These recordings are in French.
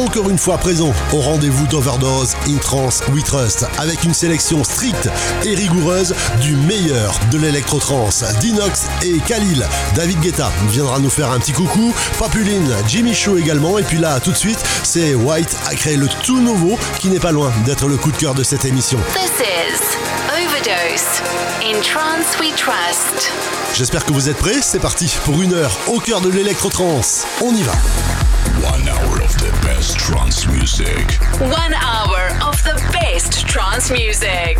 encore une fois présent au rendez-vous d'Overdose in Trance We Trust avec une sélection stricte et rigoureuse du meilleur de l'électro-trance. Dinox et Khalil. David Guetta viendra nous faire un petit coucou. Papuline, Jimmy Show également. Et puis là, tout de suite, c'est White a créé le tout nouveau qui n'est pas loin d'être le coup de cœur de cette émission. This is Overdose. In trance we trust. J'espère que vous êtes prêts. C'est parti pour une heure au cœur de l'électro-trance. On y va. One best trance music. One hour of the best trance music.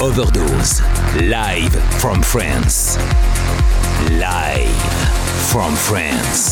Overdose. Live from France. Live from France.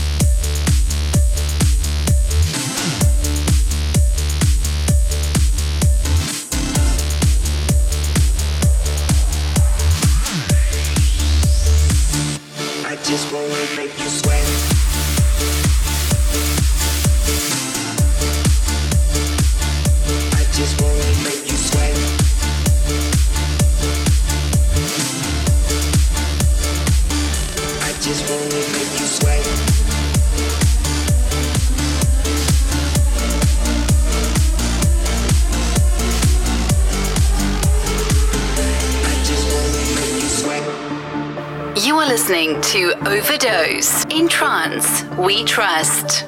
Overdose. In trance, we trust.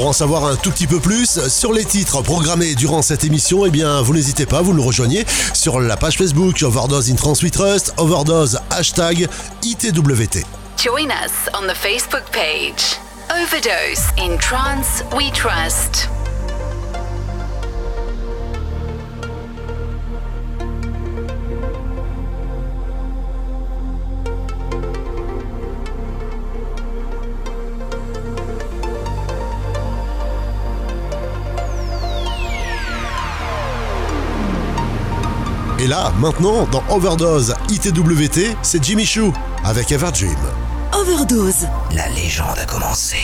Pour en savoir un tout petit peu plus sur les titres programmés durant cette émission, eh bien, vous n'hésitez pas, vous nous rejoignez sur la page Facebook Overdose in Trans We Trust, Overdose hashtag ITWT. Overdose in We Trust. Là, maintenant, dans Overdose ITWT, c'est Jimmy Choo avec Everdream. Overdose. La légende a commencé.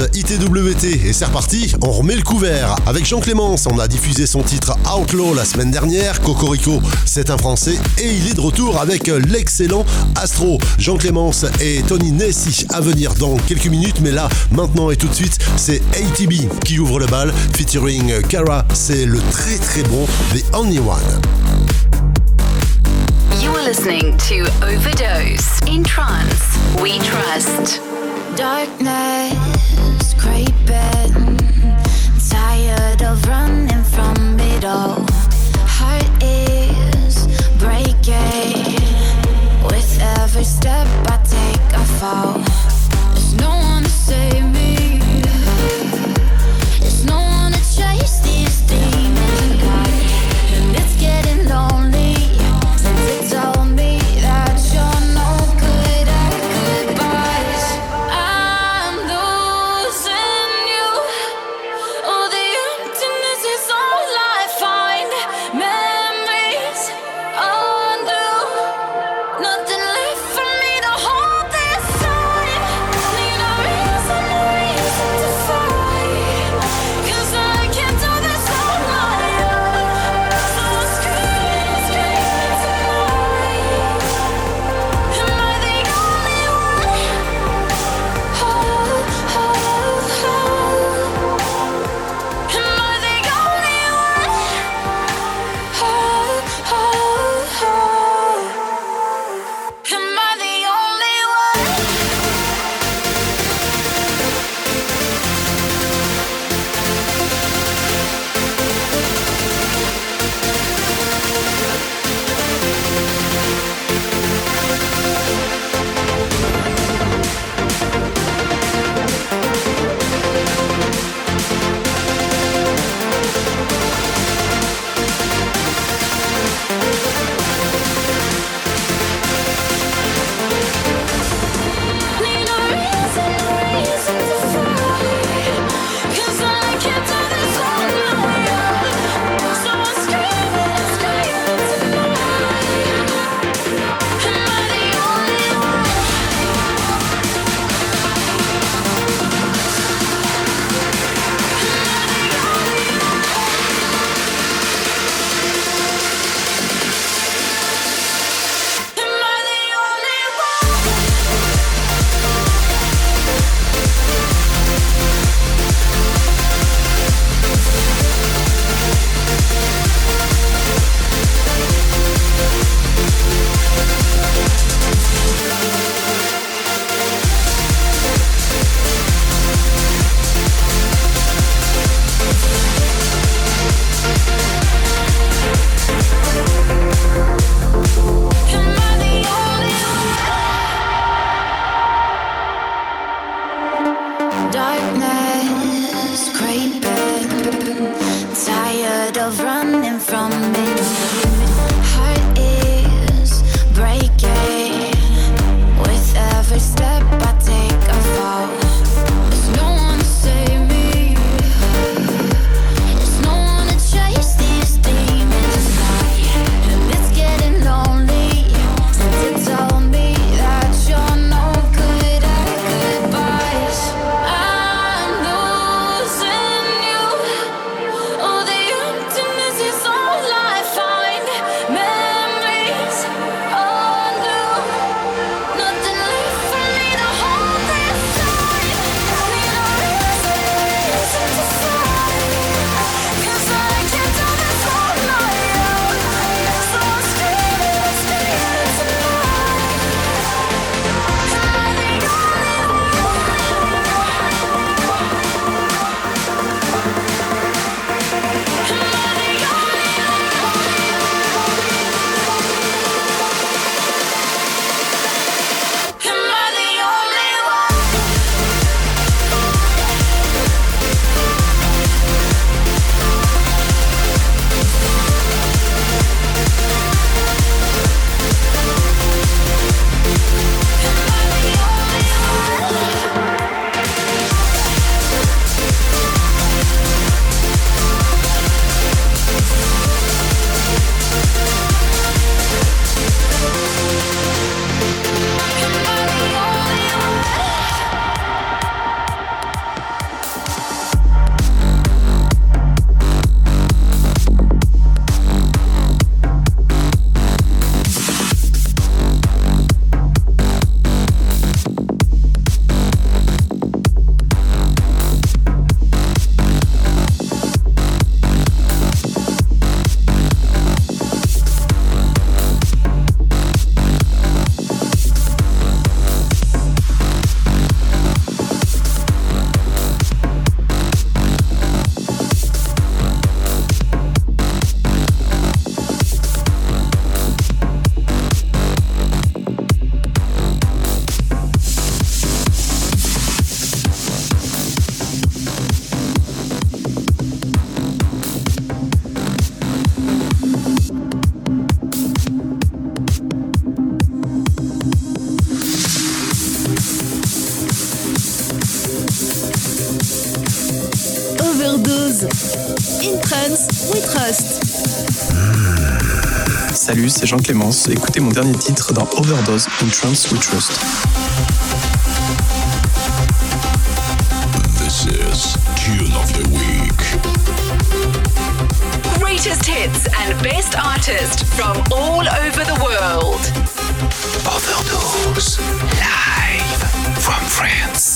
ITWT, et c'est reparti, on remet le couvert. Avec Jean Clémence, on a diffusé son titre Outlaw la semaine dernière, Cocorico, c'est un français, et il est de retour avec l'excellent Astro. Jean Clémence et Tony Nessi à venir dans quelques minutes, mais là, maintenant et tout de suite, c'est ATB qui ouvre le bal, featuring Kara, c'est le très très bon The Only One. Listening to Overdose in Trance every step I take. I fall. There's no one to save me. C'est Jean Clémence. Écoutez mon dernier titre dans Overdose in Trance We Trust. This is Tune of the Week. Greatest hits and best artists from all over the world. Overdose. Live from France.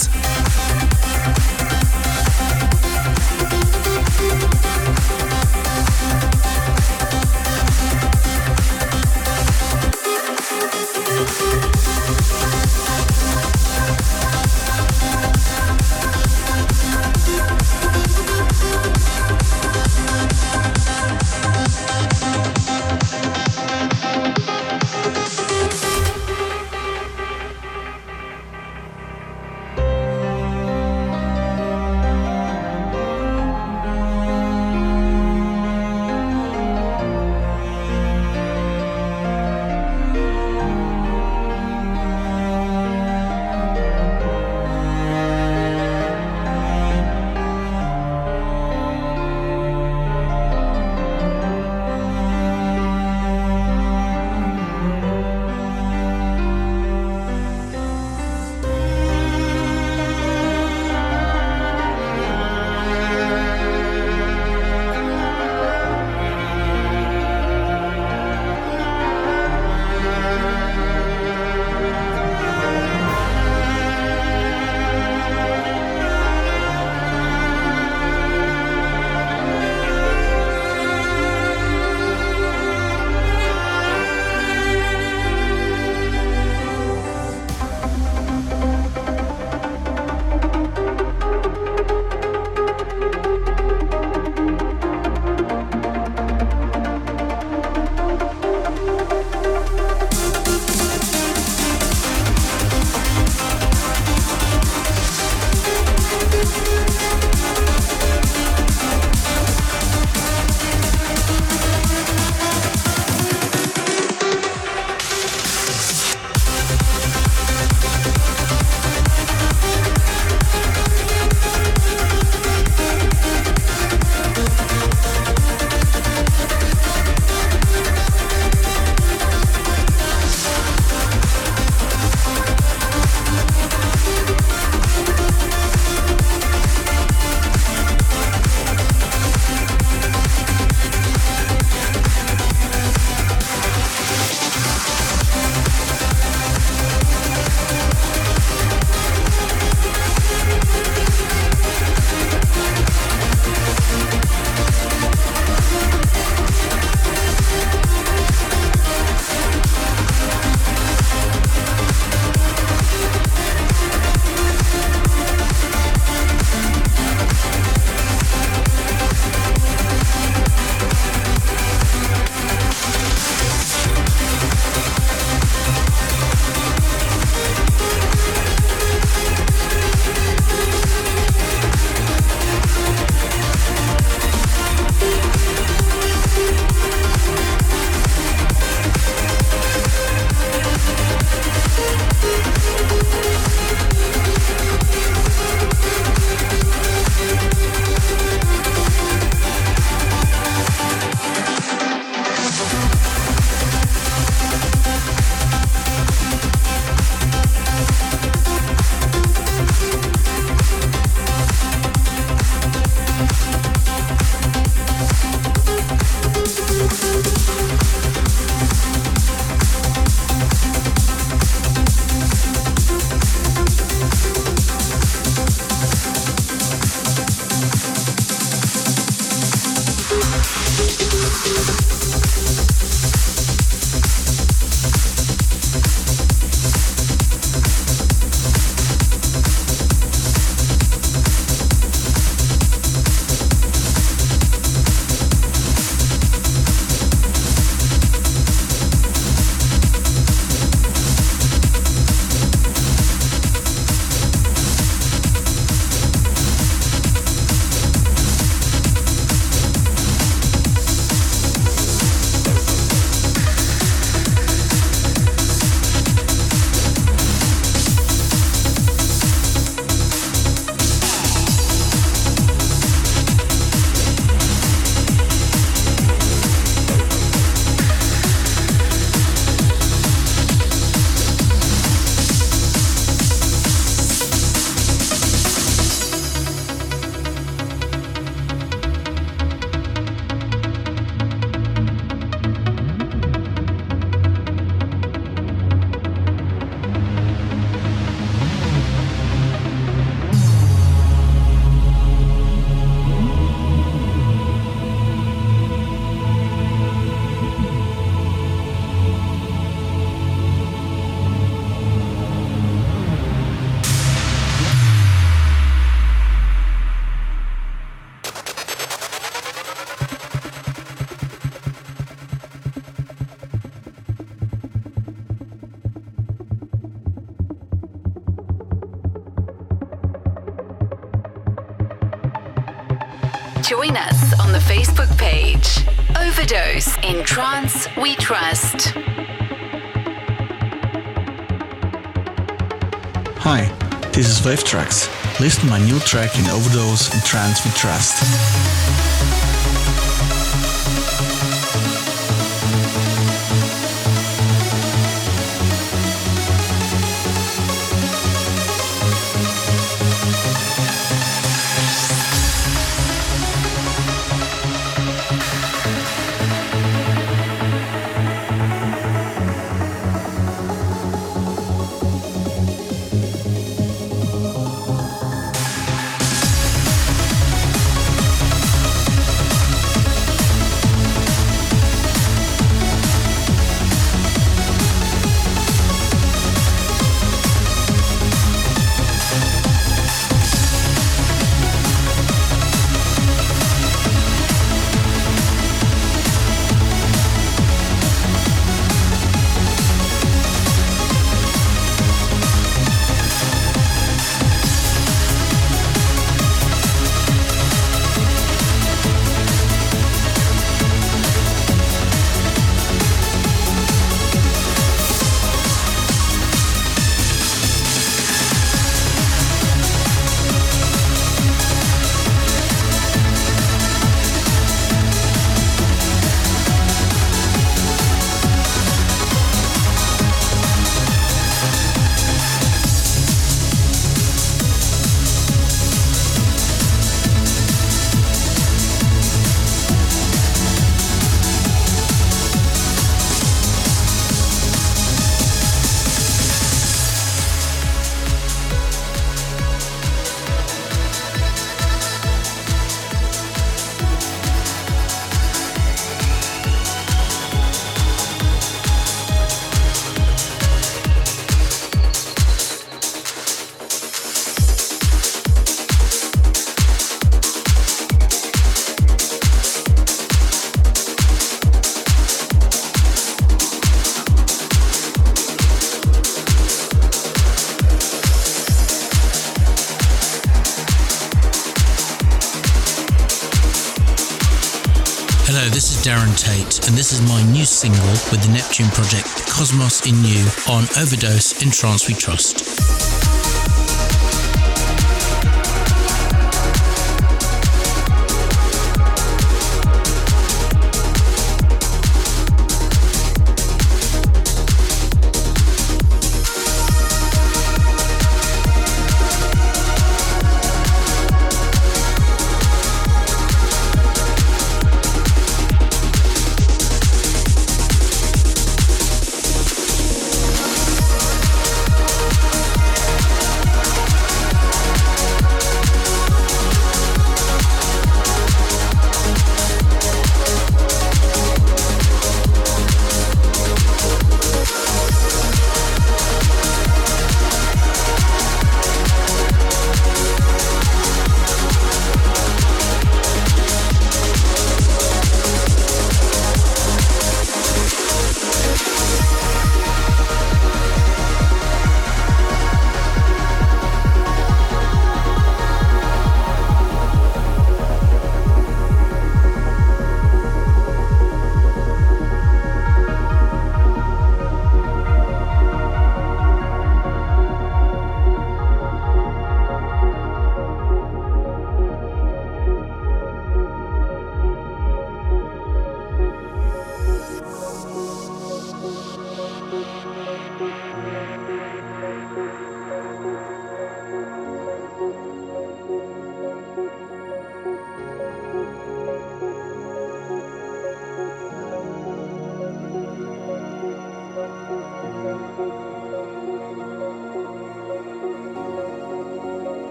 Join us on the Facebook page. Overdose in Trance We Trust. Hi, this is Wave Tracks. Listen to my new track in Overdose in Trance We Trust. Tate, and this is my new single with the Neptune project Cosmos in You on Overdose in Trance We Trust.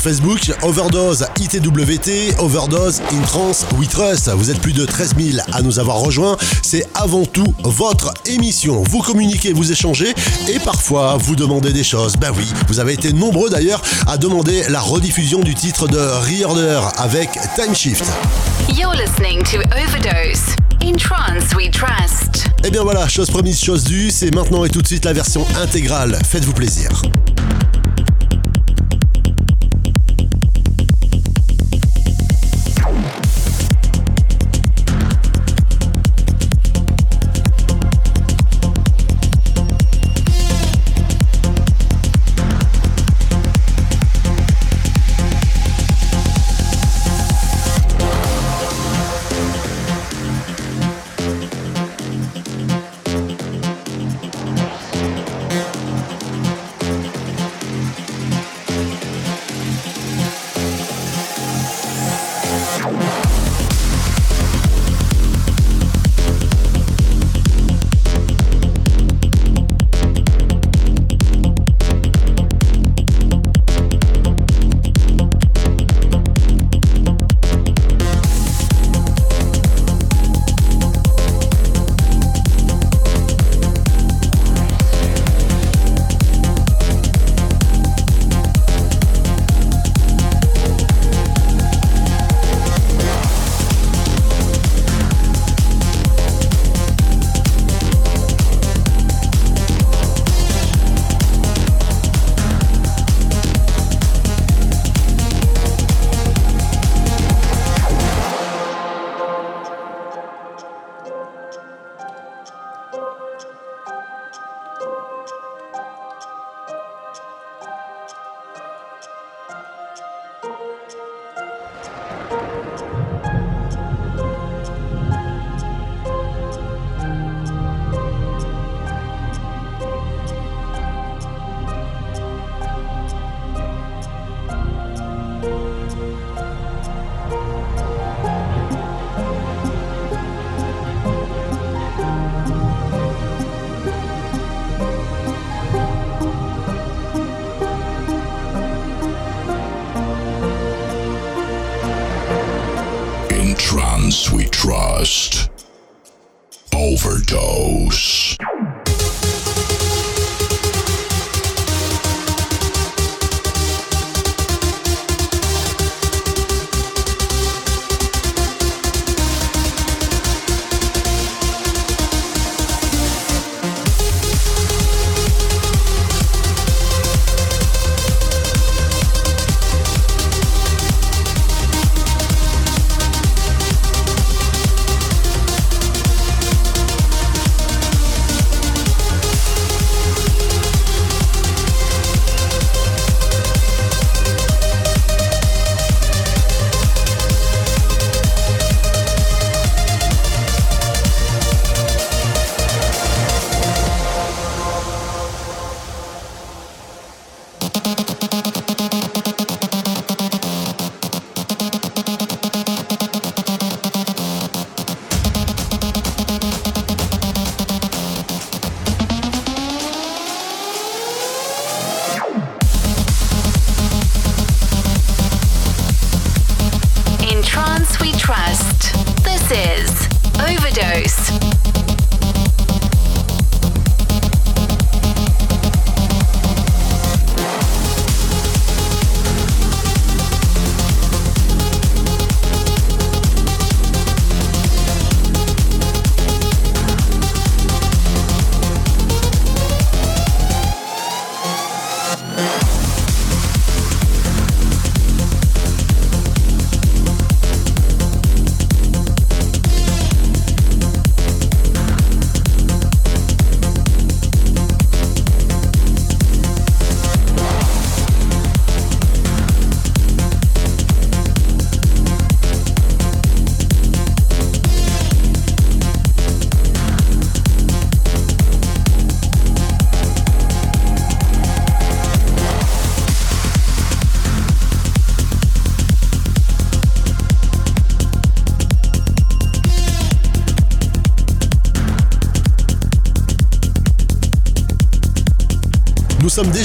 Sur Facebook, Overdose ITWT, Overdose in Trance We Trust. Vous êtes plus de 13 000 à nous avoir rejoints. C'est avant tout votre émission. Vous communiquez, vous échangez et parfois vous demandez des choses. Ben oui, vous avez été nombreux d'ailleurs à demander la rediffusion du titre de Reorder avec Time Shift. You're listening to Overdose. In Trance We Trust. Et eh bien voilà, chose promise, chose due, c'est maintenant et tout de suite la version intégrale. Faites-vous plaisir.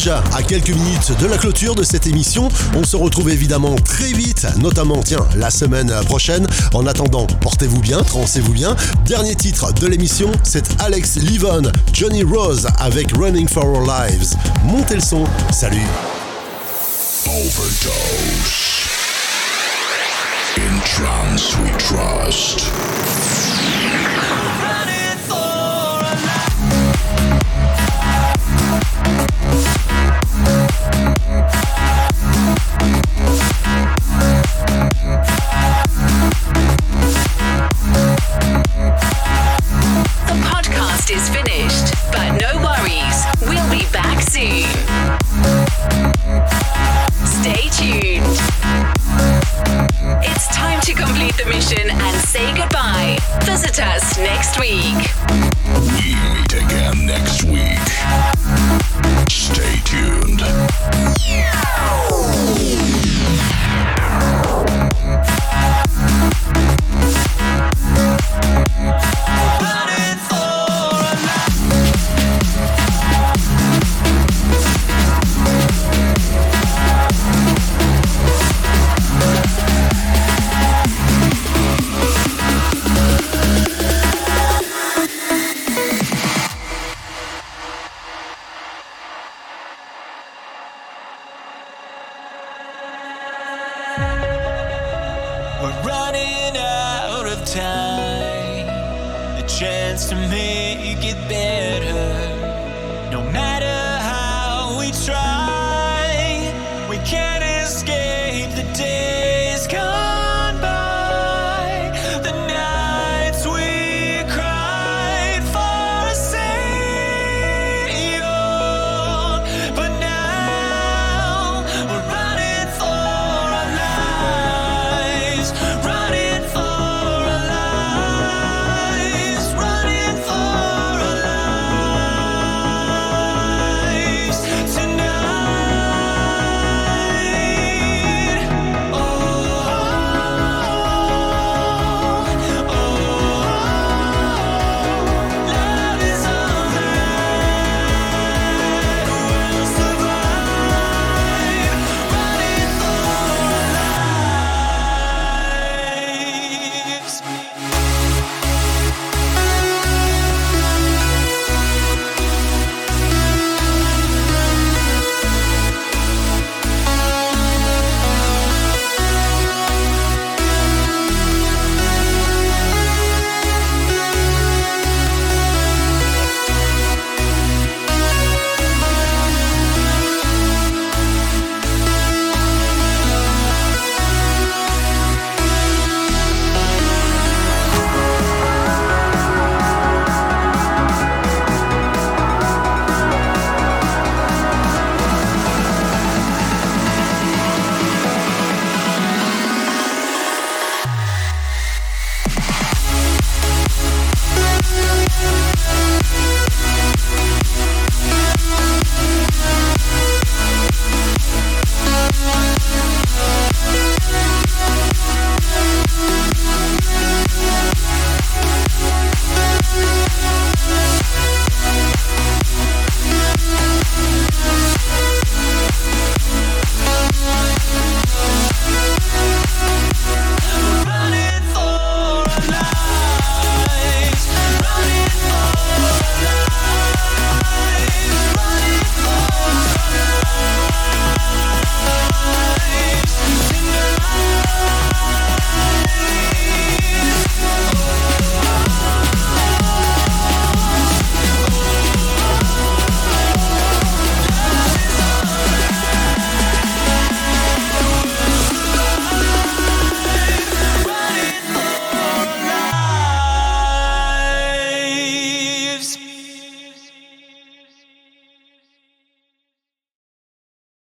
À quelques minutes de la clôture de cette émission. On se retrouve évidemment très vite, notamment, tiens, la semaine prochaine. En attendant, portez-vous bien, transez-vous bien. Dernier titre de l'émission, c'est Alex Livon, Johnny Rose avec Running for Our Lives. Montez le son, salut. To complete the mission and say goodbye. Visit us next week.